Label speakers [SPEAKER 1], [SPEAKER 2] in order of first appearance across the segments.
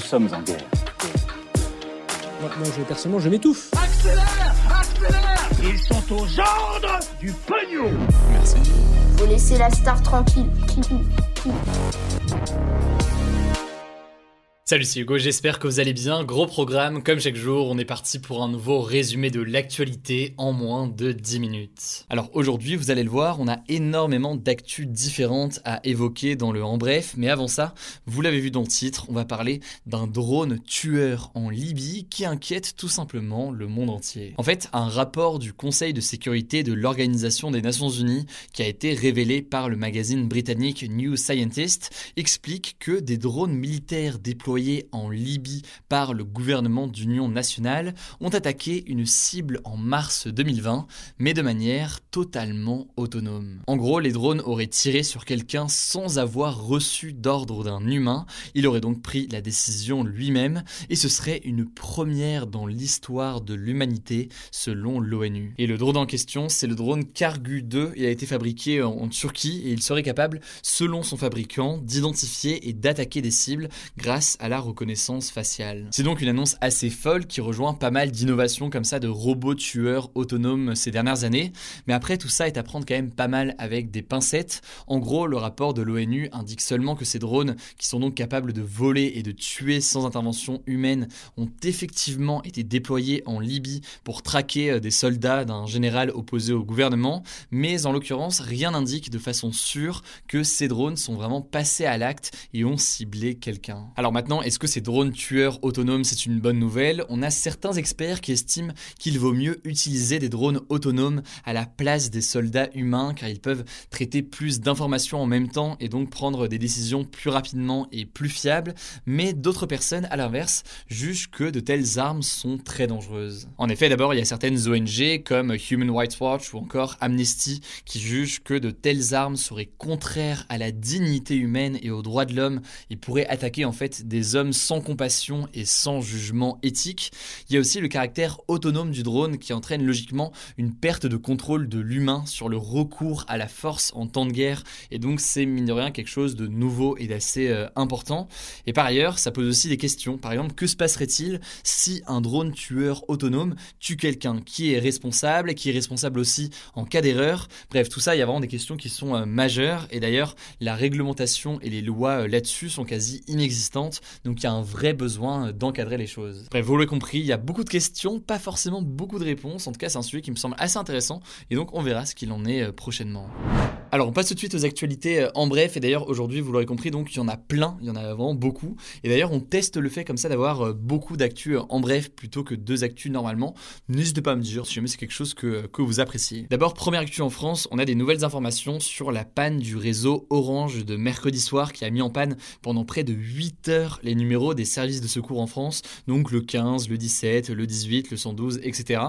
[SPEAKER 1] Nous sommes en guerre.
[SPEAKER 2] Moi, moi, je, personnellement, je m'étouffe.
[SPEAKER 3] Accélère Accélère Ils sont aux ordres du pognon
[SPEAKER 4] Faut laisser la star tranquille.
[SPEAKER 5] Salut, c'est Hugo, j'espère que vous allez bien. Gros programme, comme chaque jour, on est parti pour un nouveau résumé de l'actualité en moins de 10 minutes. Alors aujourd'hui, vous allez le voir, on a énormément d'actu différentes à évoquer dans le en bref, mais avant ça, vous l'avez vu dans le titre, on va parler d'un drone tueur en Libye qui inquiète tout simplement le monde entier. En fait, un rapport du Conseil de sécurité de l'Organisation des Nations Unies qui a été révélé par le magazine britannique New Scientist explique que des drones militaires déployés en Libye par le gouvernement d'union nationale ont attaqué une cible en mars 2020, mais de manière totalement autonome. En gros, les drones auraient tiré sur quelqu'un sans avoir reçu d'ordre d'un humain, il aurait donc pris la décision lui-même, et ce serait une première dans l'histoire de l'humanité selon l'ONU. Et le drone en question, c'est le drone Kargu 2, il a été fabriqué en Turquie et il serait capable, selon son fabricant, d'identifier et d'attaquer des cibles grâce à la reconnaissance faciale. C'est donc une annonce assez folle qui rejoint pas mal d'innovations comme ça de robots tueurs autonomes ces dernières années, mais après tout ça est à prendre quand même pas mal avec des pincettes. En gros, le rapport de l'ONU indique seulement que ces drones, qui sont donc capables de voler et de tuer sans intervention humaine, ont effectivement été déployés en Libye pour traquer euh, des soldats d'un général opposé au gouvernement, mais en l'occurrence, rien n'indique de façon sûre que ces drones sont vraiment passés à l'acte et ont ciblé quelqu'un. Alors maintenant, est-ce que ces drones tueurs autonomes c'est une bonne nouvelle? On a certains experts qui estiment qu'il vaut mieux utiliser des drones autonomes à la place des soldats humains car ils peuvent traiter plus d'informations en même temps et donc prendre des décisions plus rapidement et plus fiables, mais d'autres personnes à l'inverse jugent que de telles armes sont très dangereuses. En effet, d'abord, il y a certaines ONG comme Human Rights Watch ou encore Amnesty qui jugent que de telles armes seraient contraires à la dignité humaine et aux droits de l'homme et pourraient attaquer en fait des hommes sans compassion et sans jugement éthique. Il y a aussi le caractère autonome du drone qui entraîne logiquement une perte de contrôle de l'humain sur le recours à la force en temps de guerre et donc c'est mine de rien quelque chose de nouveau et d'assez euh, important. Et par ailleurs, ça pose aussi des questions. Par exemple, que se passerait-il si un drone tueur autonome tue quelqu'un qui est responsable, qui est responsable aussi en cas d'erreur? Bref, tout ça, il y a vraiment des questions qui sont euh, majeures et d'ailleurs, la réglementation et les lois euh, là-dessus sont quasi inexistantes. Donc il y a un vrai besoin euh, d'encadrer les choses. Bref, vous l'avez compris, il y a beaucoup de questions, pas forcément beaucoup de réponses. En tout cas, c'est un sujet qui me semble assez intéressant et donc on verra ce qu'il en est prochainement. Alors on passe tout de suite aux actualités en bref et d'ailleurs aujourd'hui vous l'aurez compris donc il y en a plein, il y en a vraiment beaucoup et d'ailleurs on teste le fait comme ça d'avoir beaucoup d'actu en bref plutôt que deux actus normalement. N'hésitez pas à me dire si jamais c'est quelque chose que, que vous appréciez. D'abord première actu en France, on a des nouvelles informations sur la panne du réseau Orange de mercredi soir qui a mis en panne pendant près de 8 heures les numéros des services de secours en France, donc le 15, le 17, le 18, le 112, etc.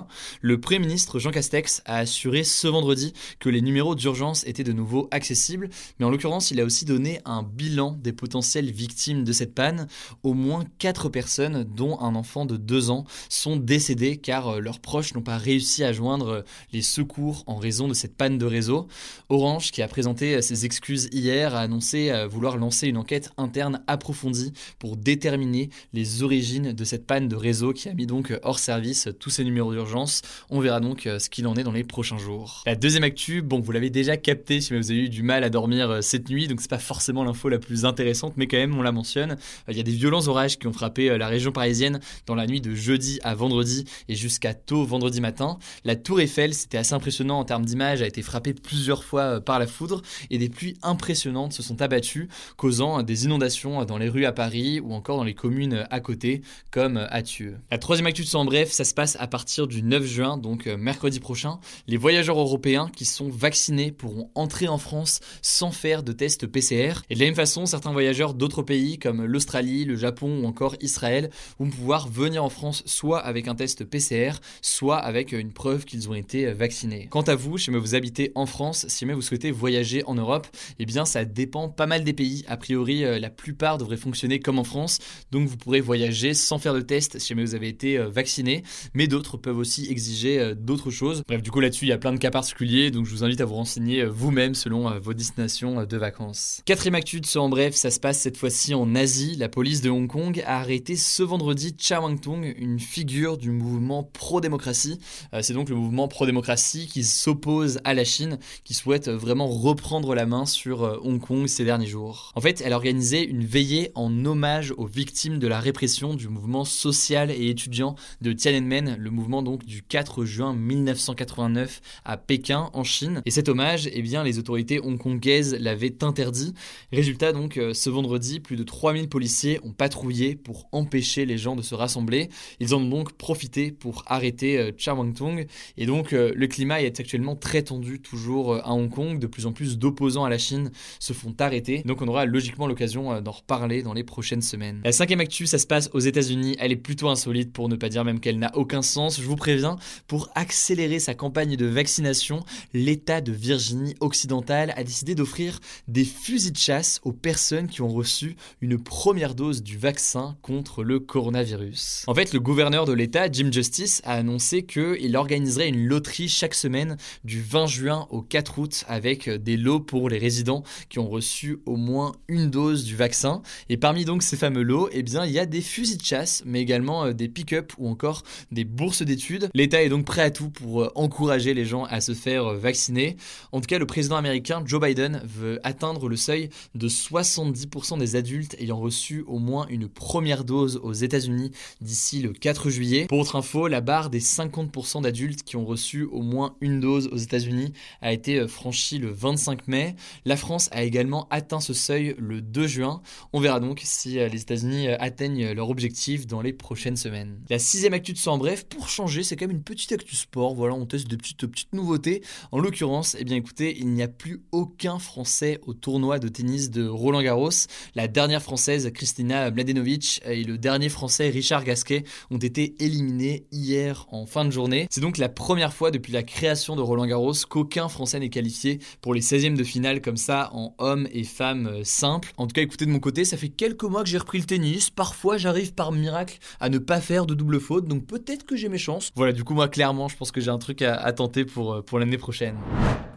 [SPEAKER 5] Le Premier ministre Jean Castex a assuré ce vendredi que les numéros d'urgence étaient de nouveau accessibles, mais en l'occurrence il a aussi donné un bilan des potentielles victimes de cette panne. Au moins 4 personnes, dont un enfant de 2 ans, sont décédées car euh, leurs proches n'ont pas réussi à joindre euh, les secours en raison de cette panne de réseau. Orange, qui a présenté euh, ses excuses hier, a annoncé vouloir lancer une enquête interne approfondie pour déterminer les origines de cette panne de réseau qui a mis donc hors service tous ces numéros d'urgence. On verra donc ce qu'il en est dans les prochains jours. La deuxième actu, bon, vous l'avez déjà capté si vous avez eu du mal à dormir cette nuit, donc c'est pas forcément l'info la plus intéressante, mais quand même on la mentionne. Il y a des violents orages qui ont frappé la région parisienne dans la nuit de jeudi à vendredi et jusqu'à tôt vendredi matin. La tour Eiffel, c'était assez impressionnant en termes d'image, a été frappée plusieurs fois euh, par la foudre et des pluies impressionnantes se sont abattues, causant des inondations dans les rues à Paris ou encore dans les communes à côté, comme à Thieu. La troisième actu de en bref, ça se passe à partir du 9 juin, donc euh, mercredi prochain. Les voyageurs européens qui sont vaccinés pourront entrer en France sans faire de test PCR. Et de la même façon, certains voyageurs d'autres pays comme l'Australie, le Japon ou encore Israël vont pouvoir venir en France soit avec un test PCR, soit avec une preuve qu'ils ont été vaccinés. Quant à vous, si vous habitez en France, si vous souhaitez voyager en Europe, eh bien ça dépend pas mal des pays. A priori, euh, la plupart devraient fonctionner comme en France, donc vous pourrez voyager sans faire de test si jamais vous avez été euh, vacciné, mais d'autres peuvent aussi exiger euh, d'autres choses. Bref, du coup là-dessus, il y a plein de cas particuliers, donc je vous invite à vous renseigner vous-même selon vos destinations de vacances. Quatrième actu de en bref, ça se passe cette fois-ci en Asie. La police de Hong Kong a arrêté ce vendredi Cha Wang-tong, une figure du mouvement pro-démocratie. C'est donc le mouvement pro-démocratie qui s'oppose à la Chine, qui souhaite vraiment reprendre la main sur Hong Kong ces derniers jours. En fait, elle a organisé une veillée en hommage aux victimes de la répression du mouvement social et étudiant de Tiananmen, le mouvement donc du 4 juin 1989 à Pékin en Chine. Et cet hommage, eh bien, les autorités hongkongaises l'avaient interdit. Résultat donc, euh, ce vendredi, plus de 3000 policiers ont patrouillé pour empêcher les gens de se rassembler. Ils en ont donc profité pour arrêter euh, Cha Wang-tong. Et donc, euh, le climat est actuellement très tendu toujours à Hong Kong. De plus en plus d'opposants à la Chine se font arrêter. Donc, on aura logiquement l'occasion d'en reparler dans les prochaines semaines. La cinquième actu, ça se passe aux États-Unis. Elle est plutôt insolite pour ne pas dire même qu'elle n'a aucun sens. Je vous préviens, pour accélérer sa campagne de vaccination, l'État de Virginie occidentale a décidé d'offrir des fusils de chasse aux personnes qui ont reçu une première dose du vaccin contre le coronavirus. En fait, le gouverneur de l'État, Jim Justice, a annoncé qu'il organiserait une loterie chaque semaine du 20 juin au 4 août avec des lots pour les résidents qui ont reçu au moins une dose du vaccin. Et parmi donc ces fameux lots, eh bien, il y a des fusils de chasse, mais également euh, des pick-up ou encore des bourses d'études. L'État est donc prêt à tout pour euh, encourager les gens à se faire vacciner. En tout cas, le président américain Joe Biden veut atteindre le seuil de 70% des adultes ayant reçu au moins une première dose aux États-Unis d'ici le 4 juillet. Pour autre info, la barre des 50% d'adultes qui ont reçu au moins une dose aux États-Unis a été franchie le 25 mai. La France a également atteint ce seuil le 2 juin. On verra donc si euh, les États-Unis euh, atteignent leur objectif dans les prochaines semaines. La sixième actu de en bref, pour changer, c'est quand même une petite actu sport. Voilà, on teste de petites, petites nouveautés. En l'occurrence, eh bien écoutez, il n'y a plus aucun Français au tournoi de tennis de Roland Garros. La dernière Française, Kristina Mladenovic, et le dernier Français, Richard Gasquet, ont été éliminés hier en fin de journée. C'est donc la première fois depuis la création de Roland Garros qu'aucun Français n'est qualifié pour les 16e de finale comme ça en hommes et femmes simples. En tout cas, écoutez de mon côté, ça fait quelques mois que j'ai repris le tennis. Parfois, j'arrive par miracle à ne pas faire de double faute, donc peut-être que j'ai mes chances. Voilà, du coup, moi, clairement, je pense que j'ai un truc à, tenter pour, euh, pour l'année prochaine.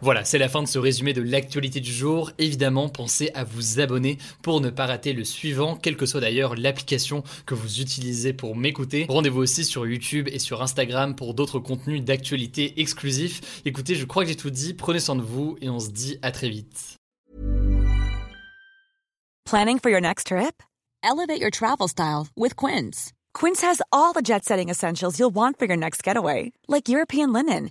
[SPEAKER 5] Voilà, c'est la fin de ce résumé de l'actualité du jour. Évidemment, pensez à vous abonner pour ne pas rater le suivant, quelle que soit d'ailleurs l'application que vous utilisez pour m'écouter. Rendez-vous aussi sur YouTube et sur Instagram pour d'autres contenus d'actualité exclusifs. Écoutez, je crois que j'ai tout dit. Prenez soin de vous et on se dit à très vite.
[SPEAKER 6] Planning for your next trip? Elevate your travel style with Quince. Quince has all the jet-setting essentials you'll want for your next getaway, like European linen,